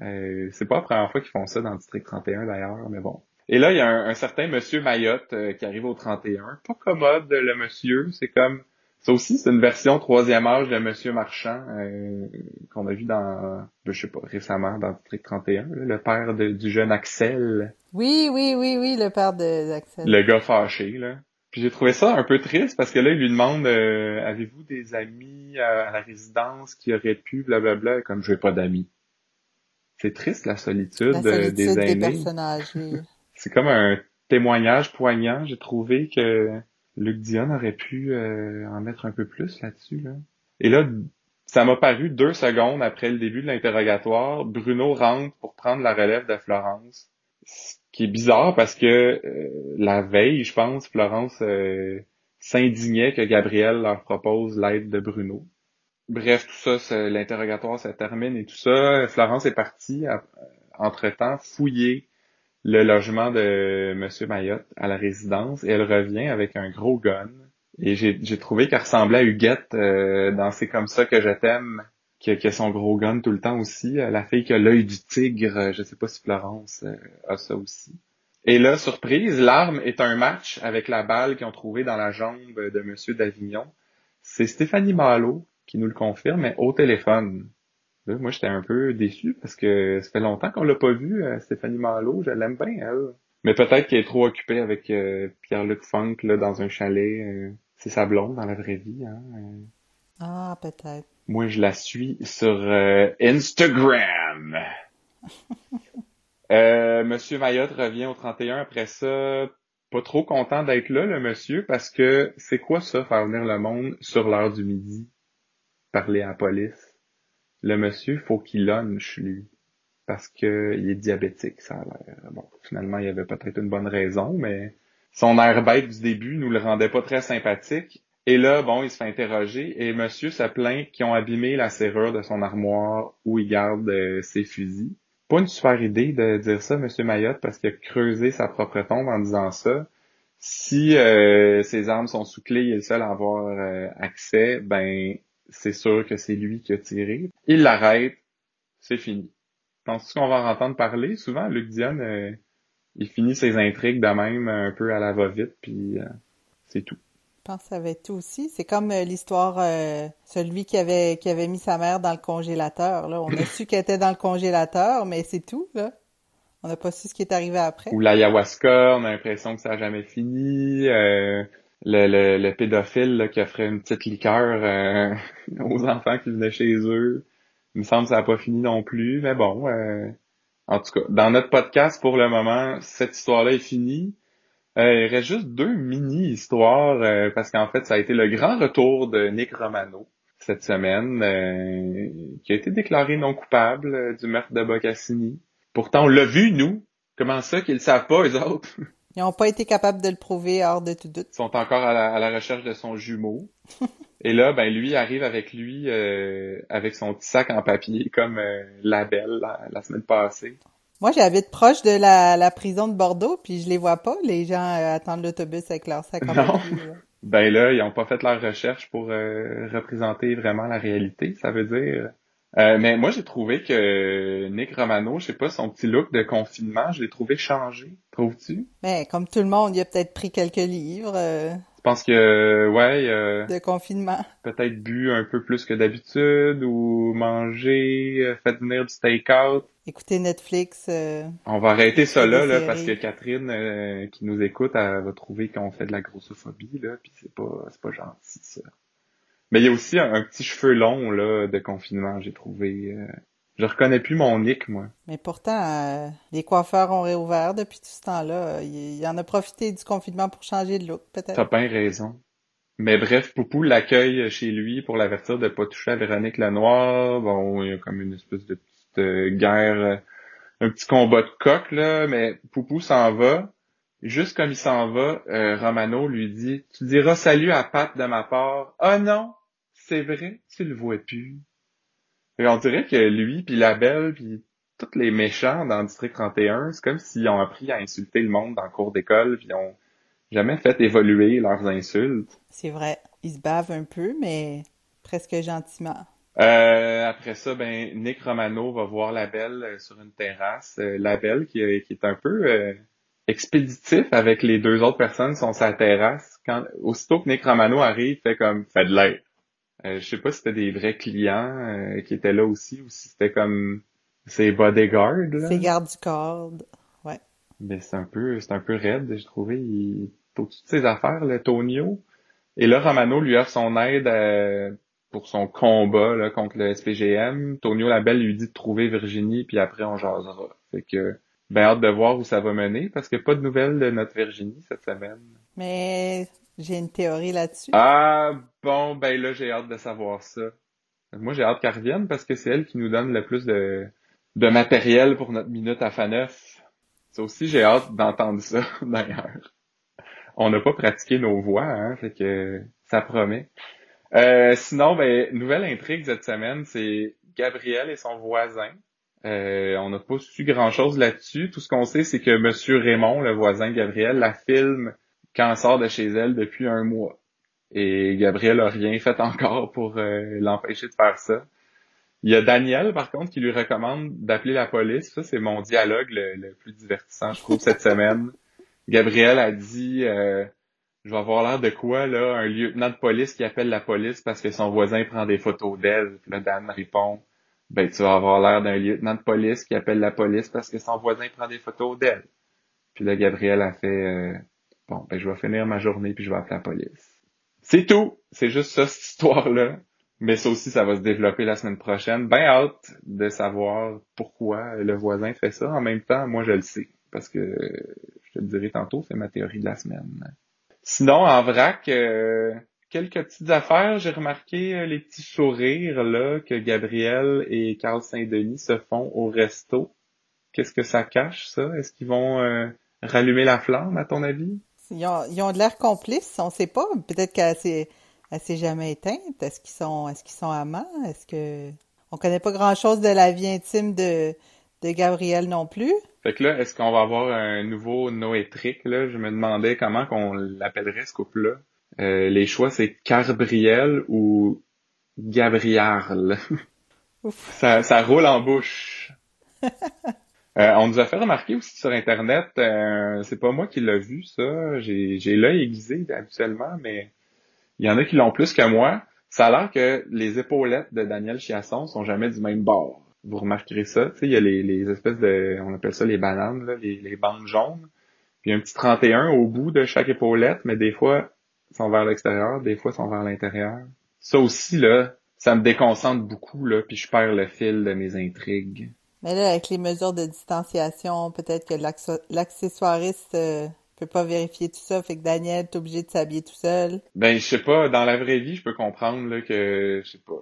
Euh, c'est pas la première fois qu'ils font ça dans le district 31 d'ailleurs, mais bon. Et là, il y a un, certain monsieur Mayotte qui arrive au 31. Pas commode, le monsieur. C'est comme ça aussi, c'est une version troisième âge de Monsieur Marchand euh, qu'on a vu dans, je sais pas, récemment dans District 31, le père du jeune Axel. Oui, oui, oui, oui, le père d'Axel. Le gars fâché, là. Puis j'ai trouvé ça un peu triste parce que là, il lui demande euh, Avez-vous des amis à, la résidence qui auraient pu, blablabla, comme je n'ai pas d'amis. C'est triste la solitude, la solitude des aînés. Des personnages, oui. C'est comme un témoignage poignant. J'ai trouvé que Luc Dion aurait pu euh, en mettre un peu plus là-dessus. Là. Et là, ça m'a paru deux secondes après le début de l'interrogatoire, Bruno rentre pour prendre la relève de Florence. Ce qui est bizarre parce que euh, la veille, je pense, Florence euh, s'indignait que Gabriel leur propose l'aide de Bruno. Bref, tout ça, l'interrogatoire ça termine et tout ça. Florence est partie entre-temps fouiller le logement de Monsieur Mayotte à la résidence et elle revient avec un gros gun. Et j'ai trouvé qu'elle ressemblait à Huguette euh, dans C'est comme ça que je t'aime, qui, a son gros gun tout le temps aussi. Euh, la fille qui a l'œil du tigre, euh, je sais pas si Florence a ça aussi. Et là, surprise, l'arme est un match avec la balle qu'ils ont trouvée dans la jambe de Monsieur d'Avignon. C'est Stéphanie Malo qui nous le confirme, mais au téléphone moi, j'étais un peu déçu parce que ça fait longtemps qu'on l'a pas vu, euh, Stéphanie Malo. Je l'aime bien, elle. Mais peut-être qu'elle est trop occupée avec euh, Pierre-Luc Funk là, dans un chalet. Euh, c'est sa blonde dans la vraie vie. Hein, Ah, peut-être. Moi, je la suis sur Instagram. monsieur Mayotte revient au 31 après ça. Pas trop content d'être là, le monsieur, parce que c'est quoi ça, faire venir le monde sur l'heure du midi? Parler à la police? Le monsieur, faut qu'il lunch, lui. Parce que il est diabétique, ça a l'air. Bon, finalement, il y avait peut-être une bonne raison, mais son air bête du début nous le rendait pas très sympathique. Et là, bon, il se fait interroger et monsieur se plaint qu'ils ont abîmé la serrure de son armoire où il garde euh, ses fusils. Pas une super idée de dire ça, monsieur Mayotte, parce qu'il a creusé sa propre tombe en disant ça. Si euh, ses armes sont sous clé, il est le seul à avoir euh, accès, ben c'est sûr que c'est lui qui a tiré. Il l'arrête, c'est fini. Penses-tu qu'on va en entendre parler? Souvent, Luc Dion, euh, il finit ses intrigues de même un peu à la va-vite, puis euh, c'est tout. Je pense que ça va être tout aussi. C'est comme euh, l'histoire, celui qui avait, qui avait mis sa mère dans le congélateur. Là. On a su qu'elle était dans le congélateur, mais c'est tout. Là. On n'a pas su ce qui est arrivé après. Ou l'ayahuasca, on a l'impression que ça n'a jamais fini le, le, le pédophile là, qui offrait une petite liqueur euh, aux enfants qui venaient chez eux. Il me semble que ça n'a pas fini non plus, mais bon. Euh, en tout cas, dans notre podcast, pour le moment, cette histoire-là est finie. Euh, il reste juste deux mini-histoires, parce qu'en fait, ça a été le grand retour de Nick Romano cette semaine, qui a été déclaré non coupable du meurtre de Boccassini. Pourtant, on l'a vu, nous. Comment ça qu'ils le savent pas, eux autres? Ils n'ont pas été capables de le prouver hors de tout doute. Ils sont encore à la, recherche de son jumeau. Et là, ben lui arrive avec lui euh, avec son petit sac en papier comme euh, la belle la, semaine passée. Moi, j'habite proche de la, prison de Bordeaux, puis je les vois pas. Les gens euh, attendent l'autobus avec leur sac en papier. Ben là, ils ont pas fait leur recherche pour représenter vraiment la réalité. Ça veut dire euh, mais moi, j'ai trouvé que Nick Romano, je sais pas, son petit look de confinement, je l'ai trouvé changé. Trouves-tu? Ben, comme tout le monde, il a peut-être pris quelques livres. Euh, je pense que, ouais. Euh, de confinement. Peut-être bu un peu plus que d'habitude ou manger, fait venir du take-out. Écouter Netflix. On va arrêter ça là, là parce que Catherine, qui nous écoute, elle va trouver qu'on fait de la grossophobie, là, puis c'est pas, c'est pas gentil, ça. Mais il y a aussi un, petit cheveu long là de confinement, j'ai trouvé. Euh, Je reconnais plus mon Nick, moi. Mais pourtant, euh, les coiffeurs ont réouvert depuis tout ce temps-là. Il, il en a profité du confinement pour changer de look, peut-être. T'as bien raison. Mais bref, Poupou l'accueille chez lui pour l'avertir de pas toucher à Véronique Lenoir. Bon, il y a comme une espèce de petite euh, guerre, un petit combat de coq, là, mais Poupou s'en va. Juste comme il s'en va, euh, Romano lui dit « Tu diras salut à Pat de ma part. »« Ah non, c'est vrai, tu le vois plus. » Et on dirait que lui, puis la belle, puis tous les méchants dans le District 31, c'est comme s'ils ont appris à insulter le monde dans le cours d'école, puis ils ont jamais fait évoluer leurs insultes. C'est vrai. Ils se bavent un peu, mais presque gentiment. Euh, après ça, ben Nick Romano va voir la belle euh, sur une terrasse. La belle qui, qui, est un peu euh, expéditif avec les deux autres personnes sont sa terrasse. Quand aussitôt que Nick Romano arrive, fait comme fait de l'air. Euh, je sais pas si c'était des vrais clients qui étaient là aussi ou si c'était comme ses bodyguards. Ses gardes du corps. Ouais. Mais c'est un peu c'est un peu raide, j'ai trouvé. Il toutes ses affaires, le Tonio. Et là, Romano lui offre son aide pour son combat là, contre le SPGM. Tonio Labelle lui dit de trouver Virginie, puis après on jasera. Fait que ben hâte de voir où ça va mener, parce a pas de nouvelles de notre Virginie cette semaine. Mais j'ai une théorie là-dessus. Ah bon, ben là j'ai hâte de savoir ça. Moi j'ai hâte qu'elle revienne parce que c'est elle qui nous donne le plus de, de matériel pour notre minute à Faneuf. Ça aussi j'ai hâte d'entendre ça d'ailleurs. On n'a pas pratiqué nos voix, hein, fait que ça promet. Euh, sinon, ben, nouvelle intrigue cette semaine, c'est Gabriel et son voisin. Euh, on n'a pas su grand-chose là-dessus. Tout ce qu'on sait, c'est que Monsieur Raymond, le voisin Gabriel, la filme quand elle sort de chez elle depuis un mois. Et Gabriel a rien fait encore pour euh, l'empêcher de faire ça. Il y a Daniel, par contre, qui lui recommande d'appeler la police. Ça, c'est mon dialogue le, plus divertissant, je trouve, cette semaine. Gabriel a dit euh, Je vais avoir l'air de quoi, là, un lieutenant de police qui appelle la police parce que son voisin prend des photos d'elle. Puis là, Dan répond Ben, tu vas avoir l'air d'un lieutenant de police qui appelle la police parce que son voisin prend des photos d'elle. Puis là, Gabriel a fait euh, Bon, ben je vais finir ma journée puis je vais appeler la police. C'est tout. C'est juste ça, cette histoire-là. Mais ça aussi, ça va se développer la semaine prochaine. Ben hâte de savoir pourquoi le voisin fait ça. En même temps, moi, je le sais. Parce que, je te le dirai tantôt, c'est ma théorie de la semaine. Sinon, en vrac, euh, quelques petites affaires. J'ai remarqué euh, les petits sourires là que Gabriel et Carl Saint-Denis se font au resto. Qu'est-ce que ça cache, ça? Est-ce qu'ils vont euh, rallumer la flamme, à ton avis? Ils ont, ils ont de l'air complices, on sait pas. Peut-être qu'elle s'est, s'est jamais éteinte. Est-ce qu'ils sont, est-ce qu'ils sont amants? Est-ce que, on connaît pas grand chose de la vie intime de, de Gabriel non plus. Fait que là, est-ce qu'on va avoir un nouveau Noétrique, là? Je me demandais comment qu'on l'appellerait, ce couple-là. Euh, les choix, c'est Carbriel ou Gabriel. ça, ça roule en bouche. Euh, on nous a fait remarquer aussi sur Internet, euh, c'est pas moi qui l'ai vu, ça. J'ai, j'ai l'œil aiguisé habituellement, mais il y en a qui l'ont plus que moi. Ça a l'air que les épaulettes de Daniel Chiasson sont jamais du même bord. Vous remarquerez ça. Tu sais, il y a les, les, espèces de, on appelle ça les bananes, là, les, les bandes jaunes. Puis un petit 31 au bout de chaque épaulette, mais des fois, sont vers l'extérieur, des fois, sont vers l'intérieur. Ça aussi, là, ça me déconcentre beaucoup, là, puis je perds le fil de mes intrigues. Mais là, avec les mesures de distanciation, peut-être que l'accessoiriste euh, peut pas vérifier tout ça, fait que Daniel est obligé de s'habiller tout seul. Ben, je sais pas, dans la vraie vie, je peux comprendre là, que, je sais pas,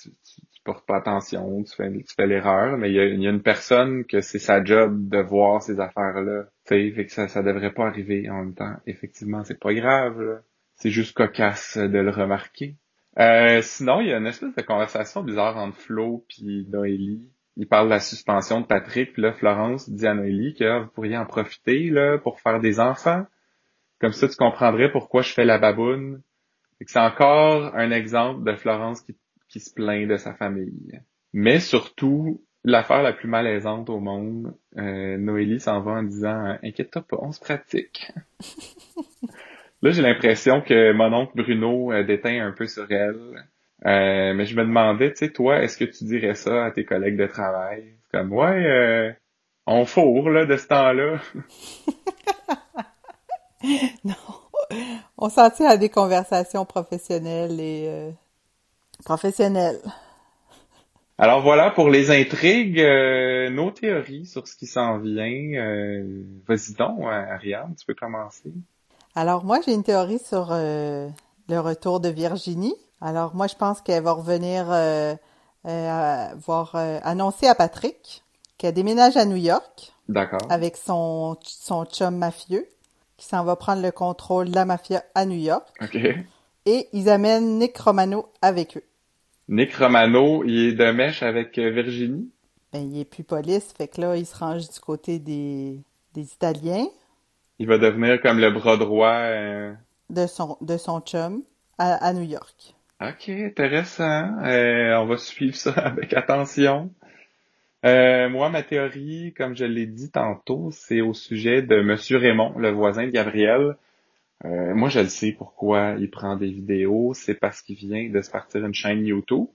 tu, tu, portes pas attention, tu fais, tu fais l'erreur, mais il y a, y a, une personne que c'est sa job de voir ces affaires-là. Tu sais, fait que ça, ça devrait pas arriver en même temps. Effectivement, c'est pas grave, C'est juste cocasse de le remarquer. Euh, sinon, il y a une espèce de conversation bizarre entre Flo puis Noélie il parle de la suspension de Patrick, puis là, Florence dit à Noélie que vous pourriez en profiter là, pour faire des enfants. Comme ça, tu comprendrais pourquoi je fais la baboune. C'est encore un exemple de Florence qui, qui se plaint de sa famille. Mais surtout, l'affaire la plus malaisante au monde, euh, Noélie s'en va en disant Inquiète-toi pas, on se pratique. Là, j'ai l'impression que mon oncle Bruno euh, déteint un peu sur elle. Euh, mais je me demandais, tu sais, toi, est-ce que tu dirais ça à tes collègues de travail? Comme, ouais, euh, on fourre, là, de ce temps-là. non. On s'en tient à des conversations professionnelles et euh, professionnelles. Alors voilà pour les intrigues, euh, nos théories sur ce qui s'en vient. Euh, Vas-y donc, Ariane, tu peux commencer. Alors moi, j'ai une théorie sur euh, le retour de Virginie. Alors moi, je pense qu'elle va revenir euh, euh, voir annoncer à Patrick qu'elle déménage à New York. D'accord. Avec son son chum mafieux qui s'en va prendre le contrôle de la mafia à New York. OK. Et ils amènent Nick Romano avec eux. Nick Romano, il est de mèche avec Virginie? Ben, il est plus police, fait que là, il se range du côté des, des Italiens. Il va devenir comme le bras droit euh, de son de son chum à, New York. Ok, intéressant. Euh, on va suivre ça avec attention. moi, ma théorie, comme je l'ai dit tantôt, c'est au sujet de Monsieur Raymond, le voisin de Gabriel. Euh, moi, je le sais pourquoi il prend des vidéos. C'est parce qu'il vient de se partir une chaîne YouTube.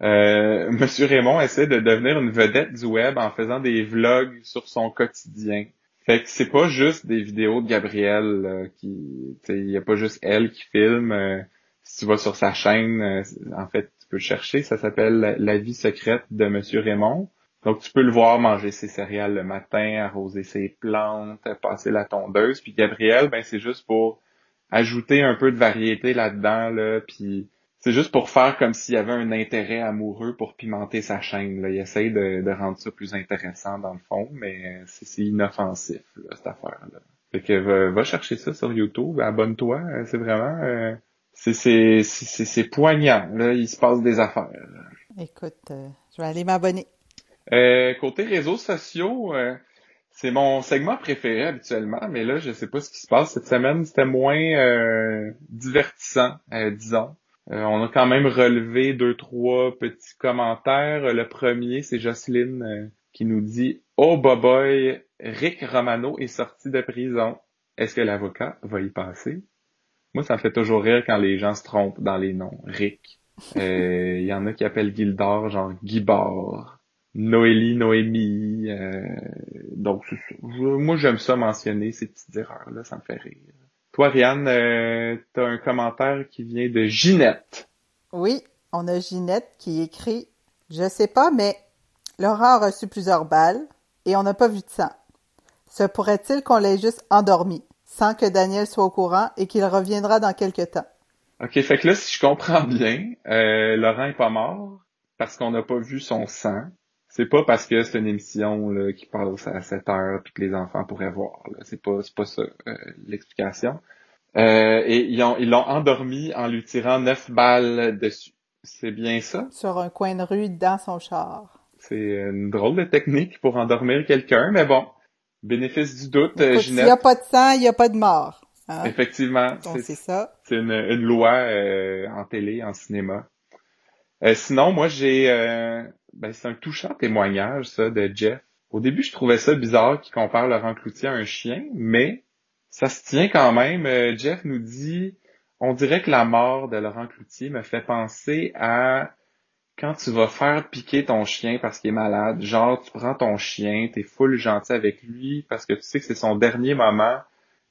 Euh, Monsieur Raymond essaie de devenir une vedette du web en faisant des vlogs sur son quotidien. Fait que c'est pas juste des vidéos de Gabrielle euh, qui, il y a pas juste elle qui filme. Euh, si tu vas sur sa chaîne, en fait, tu peux chercher. Ça s'appelle La vie secrète de Monsieur Raymond. Donc tu peux le voir manger ses céréales le matin, arroser ses plantes, passer la tondeuse. Puis Gabrielle, ben c'est juste pour ajouter un peu de variété là-dedans, là, puis c'est juste pour faire comme s'il y avait un intérêt amoureux pour pimenter sa chaîne. Là. Il essaye de, de rendre ça plus intéressant dans le fond, mais c'est inoffensif, là, cette affaire-là. Fait que va, chercher ça sur YouTube, abonne-toi, c'est vraiment... Euh, c'est poignant, là, il se passe des affaires. Écoute, euh, je vais aller m'abonner. Euh, côté réseaux sociaux, euh, c'est mon segment préféré habituellement, mais là, je sais pas ce qui se passe. Cette semaine, c'était moins euh, divertissant, euh, disons. Euh, on a quand même relevé deux, trois petits commentaires. Le premier, c'est Jocelyne qui nous dit « Oh, boy, Rick Romano est sorti de prison. Est-ce que l'avocat va y passer? » Moi, ça me fait toujours rire quand les gens se trompent dans les noms. Rick. Il y en a qui appellent Gildor, genre Guibard. Noélie, Noémie. Euh, donc, moi, j'aime ça mentionner ces petites erreurs-là, ça me fait rire. Toi, Rianne, euh, tu as un commentaire qui vient de Ginette. Oui, on a Ginette qui écrit « Je sais pas, mais Laurent a reçu plusieurs balles et on n'a pas vu de sang. Se pourrait-il qu'on l'ait juste endormi, sans que Daniel soit au courant et qu'il reviendra dans quelques temps? » OK, fait que là, si je comprends bien, euh, Laurent est pas mort parce qu'on n'a pas vu son sang. C'est pas parce que c'est une émission là, qui passe à 7 heures puis que les enfants pourraient voir. C'est pas c'est pas ça euh, l'explication. Euh, et ils ont ils l'ont endormi en lui tirant neuf balles dessus. C'est bien ça? Sur un coin de rue dans son char. C'est une drôle de technique pour endormir quelqu'un, mais bon, bénéfice du doute, Écoute, S'il n'y a pas de sang, il n'y a pas de mort. Hein? Effectivement. c'est ça. C'est une, une loi euh, en télé, en cinéma. sinon, moi j'ai ben, c'est un touchant témoignage, ça, de Jeff. Au début, je trouvais ça bizarre qu'il compare Laurent Cloutier à un chien, mais ça se tient quand même. Euh, Jeff nous dit, on dirait que la mort de Laurent Cloutier me fait penser à quand tu vas faire piquer ton chien parce qu'il est malade. Genre, tu prends ton chien, t'es full gentil avec lui parce que tu sais que c'est son dernier moment.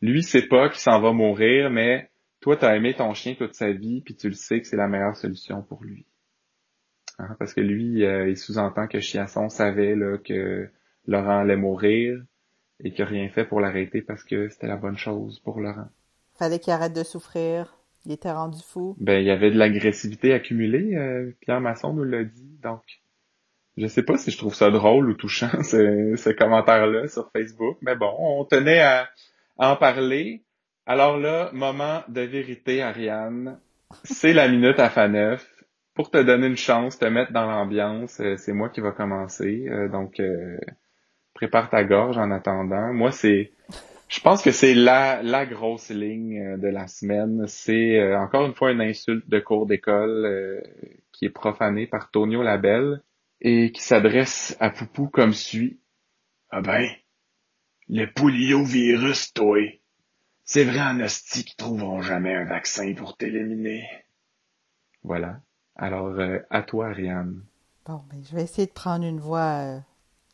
Lui, sait pas qu'il s'en va mourir, mais toi, t'as aimé ton chien toute sa vie, puis tu le sais que c'est la meilleure solution pour lui. Hein, parce que lui, euh, il sous-entend que Chiasson savait là, que Laurent allait mourir et qu'il n'a rien fait pour l'arrêter parce que c'était la bonne chose pour Laurent. Fallait qu'il arrête de souffrir. Il était rendu fou. Ben, il y avait de l'agressivité accumulée, euh, Pierre Masson nous l'a dit, donc je sais pas si je trouve ça drôle ou touchant, ce, ce commentaire-là sur Facebook, mais bon, on tenait à, en parler. Alors là, moment de vérité, Ariane, c'est la minute à Faneuf pour te donner une chance, te mettre dans l'ambiance, euh, c'est moi qui va commencer. Euh, donc, euh, prépare ta gorge en attendant. Moi, c'est, je pense que c'est la, la grosse ligne de la semaine. C'est encore une fois une insulte de cours d'école qui est profanée par Tonio Labelle et qui s'adresse à Poupou comme suit. Ah ben, le poliovirus, toi. C'est vrai en hostie qu'ils trouveront jamais un vaccin pour t'éliminer. Voilà. Alors, euh, à toi, Ariane. Bon, ben, je vais essayer de prendre une voix euh,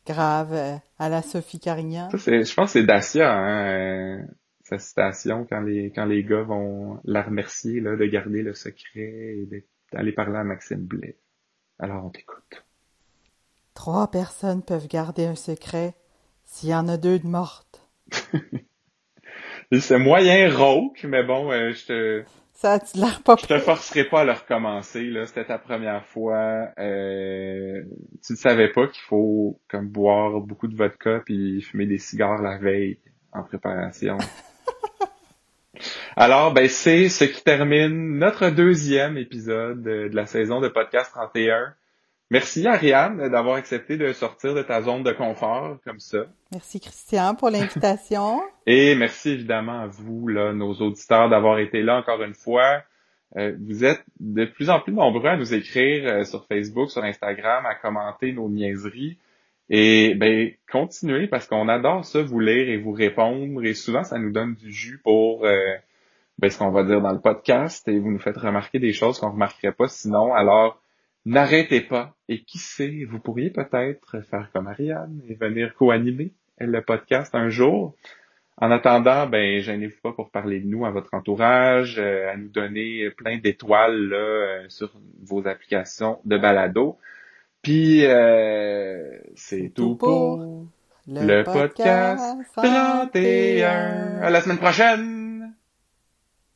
grave euh, à la Sophie Carignan. je pense que c'est Dacia, hein, sa citation, quand les, quand les gars vont la remercier là, de garder le secret et d'aller parler à Maxime Blais. Alors, on t'écoute. Trois personnes peuvent garder un secret s'il y en a deux de mortes. C'est moyen rauque, mais bon, je te... Ça a l'air pas Je te forcerai pas à le recommencer, là. C'était ta première fois. Euh, tu ne savais pas qu'il faut comme boire beaucoup de vodka puis fumer des cigares la veille en préparation. Alors, ben, c'est ce qui termine notre deuxième épisode de la saison de Podcast 31. Merci Ariane d'avoir accepté de sortir de ta zone de confort comme ça. Merci Christian pour l'invitation. Et merci évidemment à vous, là, nos auditeurs, d'avoir été là encore une fois. Euh, vous êtes de plus en plus nombreux à nous écrire euh, sur Facebook, sur Instagram, à commenter nos niaiseries. Et ben continuez parce qu'on adore ça, vous lire et vous répondre. Et souvent, ça nous donne du jus pour euh, ben, ce qu'on va dire dans le podcast. Et vous nous faites remarquer des choses qu'on ne remarquerait pas sinon. Alors, N'arrêtez pas. Et qui sait, vous pourriez peut-être faire comme Ariane et venir co-animer le podcast un jour. En attendant, ben, gênez-vous pas pour parler de nous à votre entourage, euh, à nous donner plein d'étoiles là, euh, sur vos applications de balado. Puis, euh, c'est tout pour, le, podcast 31. À la semaine prochaine!